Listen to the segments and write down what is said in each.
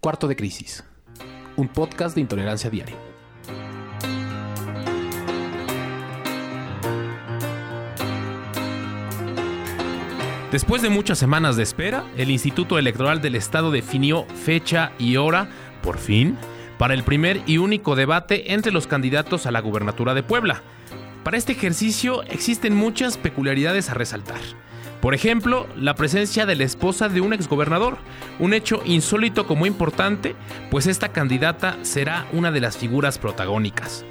Cuarto de Crisis, un podcast de intolerancia diaria. Después de muchas semanas de espera, el Instituto Electoral del Estado definió fecha y hora, por fin, para el primer y único debate entre los candidatos a la gubernatura de Puebla. Para este ejercicio existen muchas peculiaridades a resaltar. Por ejemplo, la presencia de la esposa de un exgobernador, un hecho insólito como importante, pues esta candidata será una de las figuras protagónicas.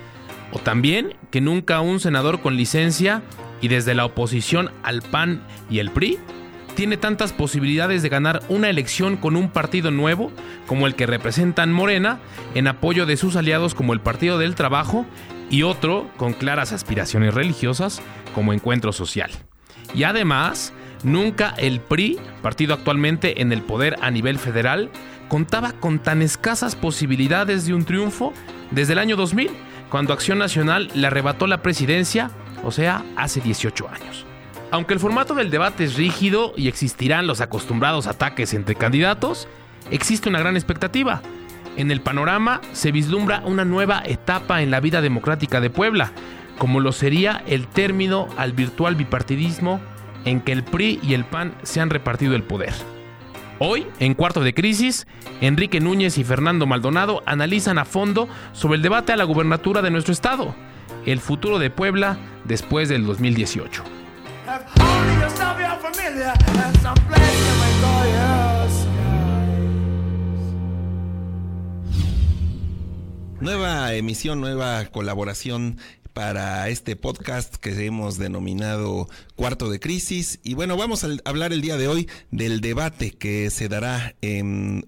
O también que nunca un senador con licencia y desde la oposición al PAN y el PRI tiene tantas posibilidades de ganar una elección con un partido nuevo como el que representan Morena en apoyo de sus aliados como el Partido del Trabajo y otro con claras aspiraciones religiosas como Encuentro Social. Y además, nunca el PRI, partido actualmente en el poder a nivel federal, contaba con tan escasas posibilidades de un triunfo desde el año 2000, cuando Acción Nacional le arrebató la presidencia, o sea, hace 18 años. Aunque el formato del debate es rígido y existirán los acostumbrados ataques entre candidatos, existe una gran expectativa. En el panorama se vislumbra una nueva etapa en la vida democrática de Puebla, como lo sería el término al virtual bipartidismo en que el PRI y el PAN se han repartido el poder. Hoy, en Cuarto de Crisis, Enrique Núñez y Fernando Maldonado analizan a fondo sobre el debate a la gubernatura de nuestro estado, el futuro de Puebla después del 2018. Nueva emisión, nueva colaboración para este podcast que hemos denominado Cuarto de Crisis. Y bueno, vamos a hablar el día de hoy del debate que se dará en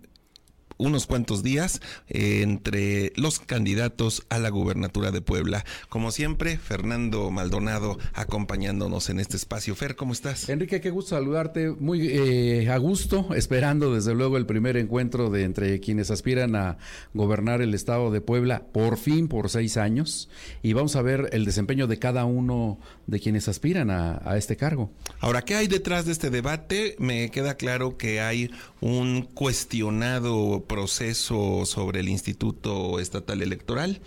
unos cuantos días eh, entre los candidatos a la gubernatura de Puebla. Como siempre, Fernando Maldonado acompañándonos en este espacio. Fer, ¿cómo estás? Enrique, qué gusto saludarte. Muy eh, a gusto, esperando desde luego el primer encuentro de entre quienes aspiran a gobernar el estado de Puebla, por fin por seis años. Y vamos a ver el desempeño de cada uno de quienes aspiran a, a este cargo. Ahora, ¿qué hay detrás de este debate? Me queda claro que hay un cuestionado proceso sobre el Instituto Estatal Electoral.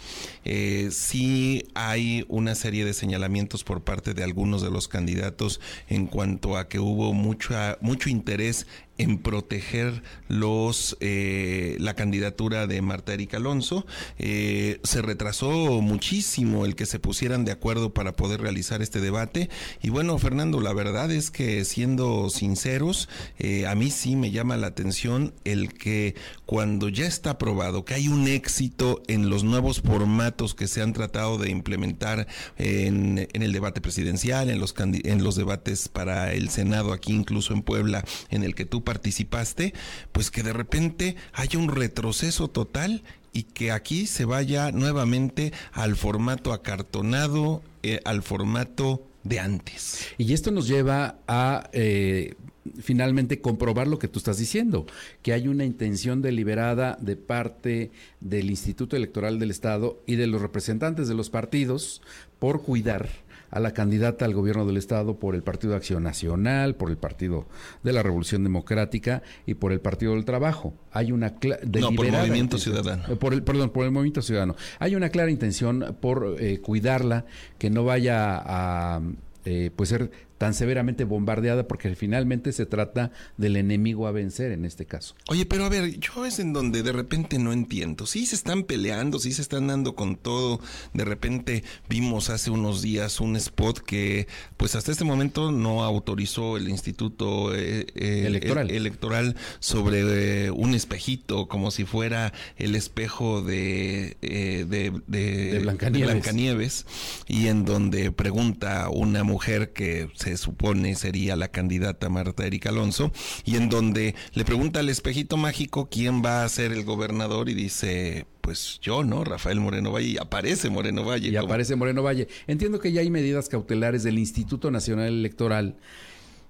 Eh, sí hay una serie de señalamientos por parte de algunos de los candidatos en cuanto a que hubo mucha, mucho interés en proteger los eh, la candidatura de Marta Erika Alonso. Eh, se retrasó muchísimo el que se pusieran de acuerdo para poder realizar este debate. Y bueno, Fernando, la verdad es que siendo sinceros, eh, a mí sí me llama la atención el que cuando ya está probado que hay un éxito en los nuevos formatos que se han tratado de implementar en, en el debate presidencial, en los, en los debates para el Senado aquí incluso en Puebla, en el que tú participaste, pues que de repente haya un retroceso total y que aquí se vaya nuevamente al formato acartonado, eh, al formato de antes. Y esto nos lleva a eh, finalmente comprobar lo que tú estás diciendo, que hay una intención deliberada de parte del Instituto Electoral del Estado y de los representantes de los partidos por cuidar a la candidata al gobierno del Estado por el Partido de Acción Nacional, por el Partido de la Revolución Democrática y por el Partido del Trabajo. Hay una no, por el Movimiento Ciudadano. Eh, por el, perdón, por el Movimiento Ciudadano. Hay una clara intención por eh, cuidarla, que no vaya a eh, pues ser tan severamente bombardeada porque finalmente se trata del enemigo a vencer en este caso. Oye, pero a ver, yo es en donde de repente no entiendo. Sí se están peleando, sí se están dando con todo. De repente vimos hace unos días un spot que pues hasta este momento no autorizó el Instituto eh, eh, electoral. electoral. sobre eh, un espejito como si fuera el espejo de, de, de, Blancanieves. y en donde pregunta una mujer que se supone sería la candidata Marta Erika Alonso, y en donde le pregunta al espejito mágico quién va a ser el gobernador y dice, pues yo, ¿no? Rafael Moreno Valle, y aparece Moreno Valle. Y aparece Moreno Valle. Entiendo que ya hay medidas cautelares del Instituto Nacional Electoral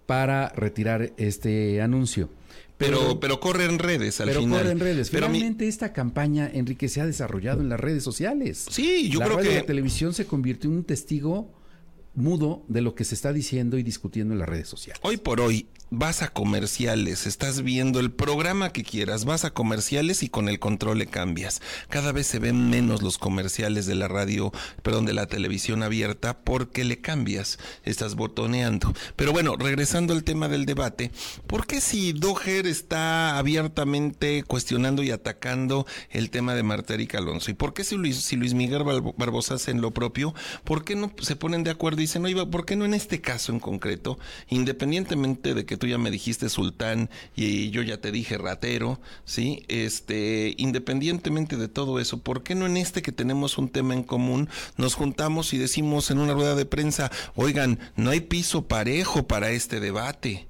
para retirar este anuncio. Pero, pero, corre en redes al pero final. corre en redes. Finalmente esta campaña, Enrique, se ha desarrollado en las redes sociales. Sí, yo la creo radio que... la televisión se convirtió en un testigo mudo de lo que se está diciendo y discutiendo en las redes sociales. Hoy por hoy vas a comerciales, estás viendo el programa que quieras, vas a comerciales y con el control le cambias. Cada vez se ven menos los comerciales de la radio, perdón, de la televisión abierta porque le cambias, estás botoneando. Pero bueno, regresando al tema del debate, ¿por qué si Doher está abiertamente cuestionando y atacando el tema de Marta Erika Alonso? ¿Y por qué si Luis, si Luis Miguel Barbosa hace lo propio, por qué no se ponen de acuerdo dicen, oye, ¿por qué no en este caso en concreto, independientemente de que tú ya me dijiste sultán y yo ya te dije ratero, ¿sí? Este, independientemente de todo eso, ¿por qué no en este que tenemos un tema en común nos juntamos y decimos en una rueda de prensa, oigan, no hay piso parejo para este debate?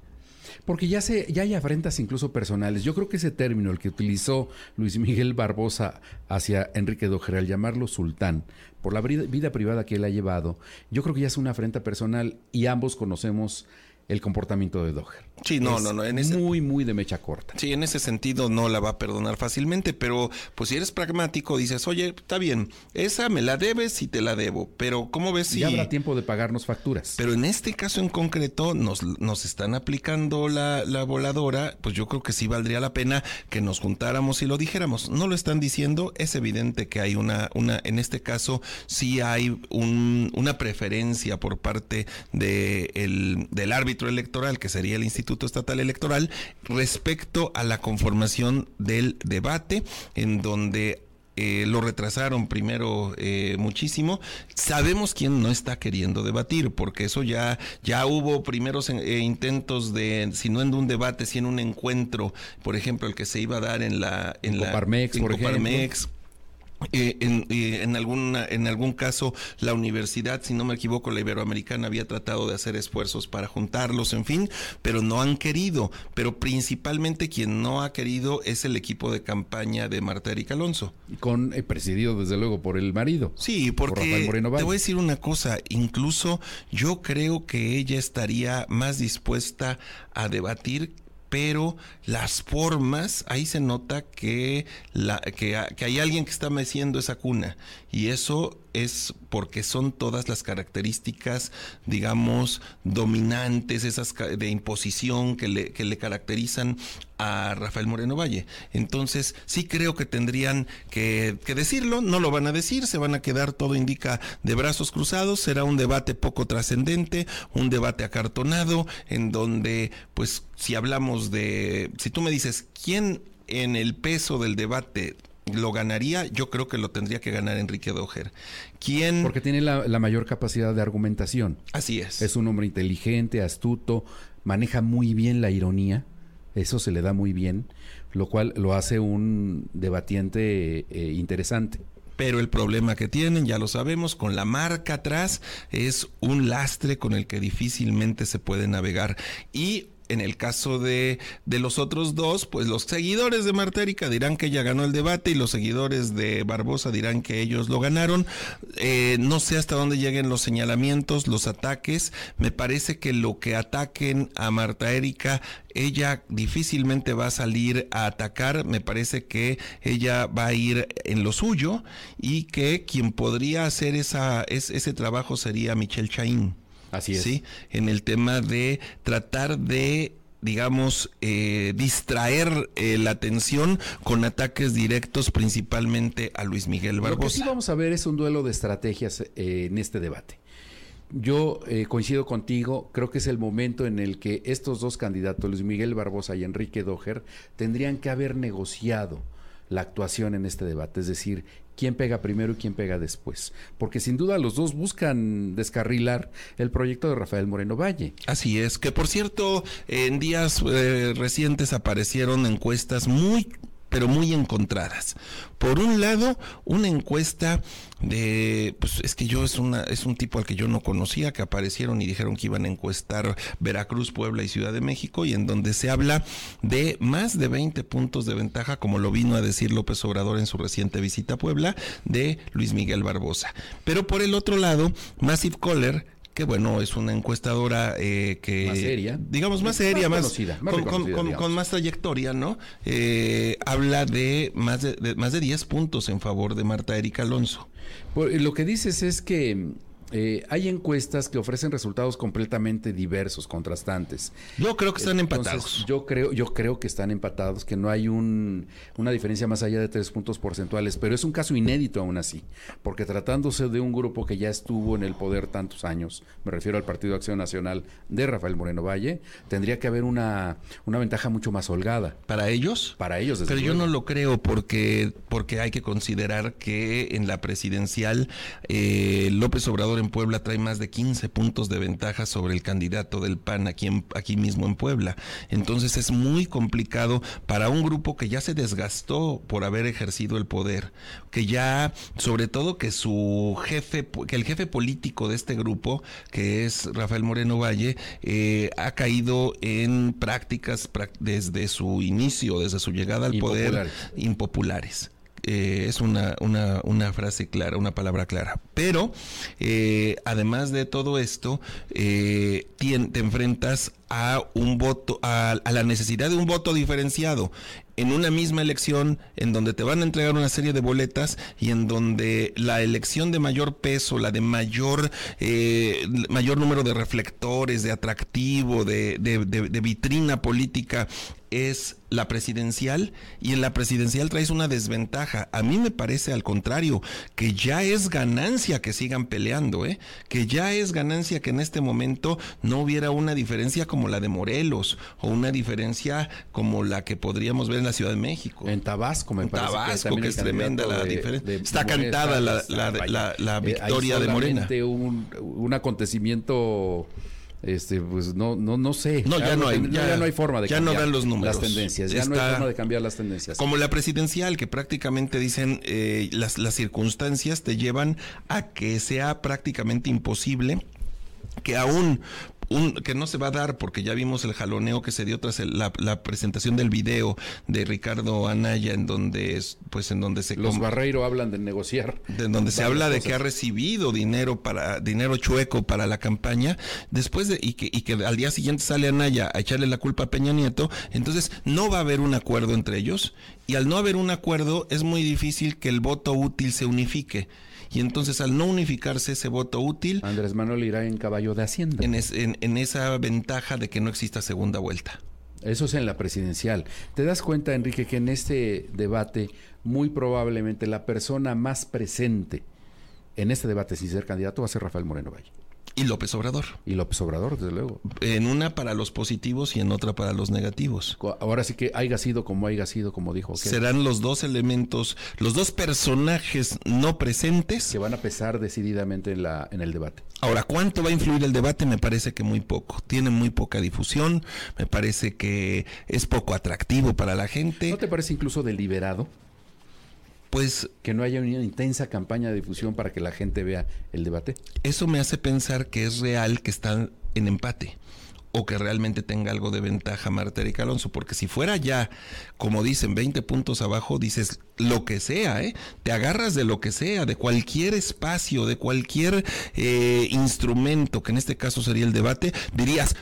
Porque ya, se, ya hay afrentas incluso personales. Yo creo que ese término, el que utilizó Luis Miguel Barbosa hacia Enrique Dojer al llamarlo sultán, por la vida privada que él ha llevado, yo creo que ya es una afrenta personal y ambos conocemos el comportamiento de Doher. Sí, no, no, no. En ese, muy, muy de mecha corta. Sí, en ese sentido no la va a perdonar fácilmente, pero pues si eres pragmático, dices, oye, está bien, esa me la debes y te la debo, pero ¿cómo ves si... Ya habrá tiempo de pagarnos facturas. Pero en este caso en concreto nos, nos están aplicando la, la voladora, pues yo creo que sí valdría la pena que nos juntáramos y lo dijéramos. No lo están diciendo, es evidente que hay una, una en este caso sí hay un, una preferencia por parte de el, del árbitro electoral, que sería el Instituto Instituto Estatal Electoral respecto a la conformación del debate, en donde eh, lo retrasaron primero eh, muchísimo. Sabemos quién no está queriendo debatir, porque eso ya, ya hubo primeros eh, intentos de, si no en un debate, si en un encuentro, por ejemplo, el que se iba a dar en la, en, la Coparmex, por Coparmex, eh, en, eh, en, alguna, en algún caso, la universidad, si no me equivoco, la Iberoamericana había tratado de hacer esfuerzos para juntarlos, en fin, pero no han querido. Pero principalmente quien no ha querido es el equipo de campaña de Marta Erika Alonso. Con eh, presidido, desde luego, por el marido. Sí, porque te voy a decir una cosa, incluso yo creo que ella estaría más dispuesta a debatir pero las formas, ahí se nota que, la, que, hay alguien que está meciendo esa cuna y eso es porque son todas las características, digamos, dominantes, esas de imposición que le, que le caracterizan a Rafael Moreno Valle. Entonces, sí creo que tendrían que, que, decirlo, no lo van a decir, se van a quedar, todo indica, de brazos cruzados, será un debate poco trascendente, un debate acartonado, en donde, pues, si hablamos de, si tú me dices, ¿quién en el peso del debate lo ganaría, yo creo que lo tendría que ganar Enrique Doher. ¿Quién? Porque tiene la, mayor capacidad de argumentación. Así es. Es un hombre inteligente, astuto, maneja muy bien la ironía, eso se le da muy bien, lo cual lo hace un debatiente eh, interesante pero el problema que tienen, ya lo sabemos, con la marca atrás es un lastre con el que difícilmente se puede navegar. Y en el caso de, de, los otros dos, pues los seguidores de Marta Erika dirán que ella ganó el debate y los seguidores de Barbosa dirán que ellos lo ganaron. Eh, no sé hasta dónde lleguen los señalamientos, los ataques. Me parece que lo que ataquen a Marta Erika, ella difícilmente va a salir a atacar. Me parece que ella va a ir en lo suyo y que quien podría hacer esa, ese trabajo sería Michelle Chaín. Así es. ¿sí? En el tema de tratar de digamos, eh, distraer eh, la atención con ataques directos principalmente a Luis Miguel Barbosa. Lo que sí vamos a ver es un duelo de estrategias eh, en este debate. Yo coincido contigo, creo que es el momento en el que estos dos candidatos, Luis Miguel Barbosa y Enrique Doher, tendrían que haber negociado la actuación en este debate, es decir, quién pega primero y quién pega después. Porque sin duda los dos buscan descarrilar el proyecto de Rafael Moreno Valle. Así es, que por cierto, en días eh, recientes aparecieron encuestas muy pero muy encontradas. Por un lado, una encuesta de, pues es que yo es una, es un tipo al que yo no conocía, que aparecieron y dijeron que iban a encuestar Veracruz, Puebla y Ciudad de México, y en donde se habla de más de 20 puntos de ventaja, como lo vino a decir López Obrador en su reciente visita a Puebla, de Luis Miguel Barbosa. Pero por el otro lado, Massive Caller que bueno, es una encuestadora eh, que... Más seria. Digamos, más seria, más, conocida, con, más trayectoria, ¿no? Eh, habla de más de, más de 10 puntos en favor de Marta Erika Alonso. lo que dices es que eh, hay encuestas que ofrecen resultados completamente diversos, contrastantes. Yo creo que están empatados. Yo creo, yo creo que están empatados, que no hay un, una diferencia más allá de tres puntos porcentuales, pero es un caso inédito aún así, porque tratándose de un grupo que ya estuvo en el poder tantos años, me refiero al Partido Acción Nacional de Rafael Moreno Valle, tendría que haber una, una ventaja mucho más holgada. ¿Para ellos? Para ellos, desde Pero yo no lo creo porque, porque hay que considerar que en la presidencial eh, López Obrador en Puebla trae más de 15 puntos de ventaja sobre el candidato del PAN aquí, en, aquí mismo en Puebla. Entonces es muy complicado para un grupo que ya se desgastó por haber ejercido el poder, que ya, sobre todo que su jefe, que el jefe político de este grupo, que es Rafael Moreno Valle, eh, ha caído en prácticas desde su inicio, desde su llegada al poder, impopulares. Eh, es una, una, una, frase clara, una palabra clara. Pero, eh, además de todo esto, eh, te, enfrentas a un voto, a, la necesidad de un voto diferenciado en una misma elección en donde te van a entregar una serie de boletas y en donde la elección de mayor peso, la de mayor mayor número de reflectores, de atractivo, de, de vitrina política es la presidencial y en la presidencial traes una desventaja. A mí me parece al contrario, que ya es ganancia que sigan peleando, ¿eh? que ya es ganancia que en este momento no hubiera una diferencia como la de Morelos o una diferencia como la que podríamos ver en la Ciudad de México. En Tabasco, me en parece Tabasco, que, es tremenda la diferencia. Está cantada la, eh, victoria de Morena. Un, un acontecimiento este pues no no no sé no ya, no hay ya, no hay forma de ya cambiar no dan los números las tendencias ya no hay forma de cambiar las tendencias como la presidencial que prácticamente dicen eh, las las circunstancias te llevan a que sea prácticamente imposible que aún que no se va a dar porque ya vimos el jaloneo que se dio tras la, presentación del video de Ricardo Anaya en donde pues en donde se los Barreiro hablan de negociar de donde se habla de que ha recibido dinero para dinero chueco para la campaña después de y que, y que al día siguiente sale Anaya a echarle la culpa a Peña Nieto entonces no va a haber un acuerdo entre ellos y al no haber un acuerdo es muy difícil que el voto útil se unifique y entonces al no unificarse ese voto útil... Andrés Manuel irá en caballo de Hacienda. En, en, esa ventaja de que no exista segunda vuelta. Eso es en la presidencial. ¿Te das cuenta, Enrique, que en este debate muy probablemente la persona más presente en este debate sin ser candidato va a ser Rafael Moreno Valle? Y López Obrador. Y López Obrador, desde luego. En una para los positivos y en otra para los negativos. Ahora sí que haya sido como haya sido, como dijo. Serán los dos elementos, los dos personajes no presentes. Que van a pesar decididamente en, la, en el debate. Ahora, ¿cuánto va a influir el debate? Me parece que muy poco. Tiene muy poca difusión, me parece que es poco atractivo para la gente. ¿No te parece incluso deliberado? Pues... Que no haya una intensa campaña de difusión para que la gente vea el debate. Eso me hace pensar que es real que están en empate o que realmente tenga algo de ventaja Marta Erika Alonso, porque si fuera ya, como dicen, 20 puntos abajo, dices lo que sea, ¿eh? te agarras de lo que sea, de cualquier espacio, de cualquier eh, instrumento, que en este caso sería el debate, dirías,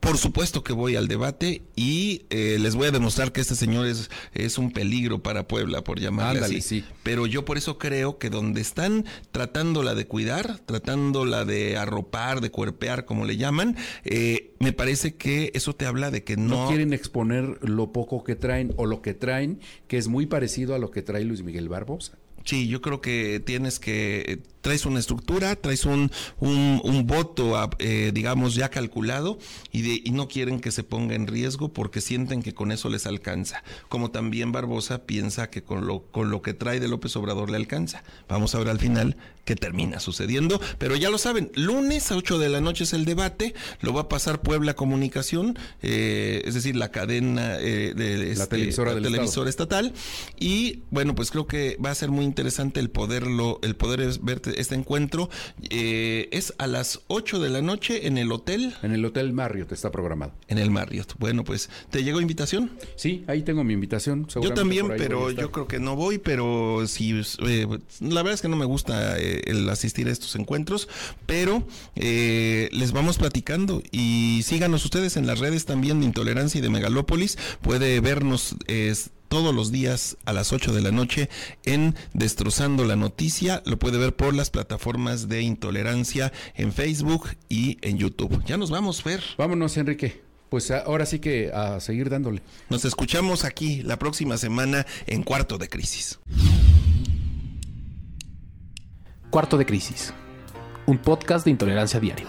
por supuesto que voy al debate y eh, les voy a demostrar que este señor es, es un peligro para Puebla, por llamarle así. Sí. Pero yo por eso creo que donde están tratándola de cuidar, tratándola de arropar, de cuerpear, como le llaman, eh, me parece que eso te habla de que no... No quieren exponer lo poco que traen o lo que traen, que es muy parecido a lo que trae Luis Miguel Barbosa. Sí, yo creo que tienes que, traes una estructura, traes un, un, voto, eh, digamos, ya calculado y, de, y no quieren que se ponga en riesgo porque sienten que con eso les alcanza. Como también Barbosa piensa que con lo, con lo que trae de López Obrador le alcanza. Vamos a ver al final qué termina sucediendo, pero ya lo saben, lunes a 8 de la noche es el debate, lo va a pasar Puebla Comunicación, eh, es decir, la cadena eh, de la este, televisora, televisora estatal, y bueno, pues creo que va a ser muy interesante el poderlo, el poder ver este encuentro. Eh, es a las 8 de la noche en el hotel. En el Hotel Marriott está programado. En el Marriott. Bueno, pues, ¿te llegó invitación? Sí, ahí tengo mi invitación. Yo también, pero yo creo que no voy, pero sí, eh, la verdad es que no me gusta eh, el asistir a estos encuentros, pero les vamos platicando y síganos ustedes en las redes también de Intolerancia y de Megalópolis. Puede vernos todos los días a las 8 de la noche en Destrozando la Noticia. Lo puede ver por las plataformas de intolerancia en Facebook y en YouTube. Ya nos vamos, Fer. Vámonos, Enrique. Pues ahora sí que a seguir dándole. Nos escuchamos aquí la próxima semana en Cuarto de Crisis. Cuarto de Crisis, un podcast de intolerancia diaria.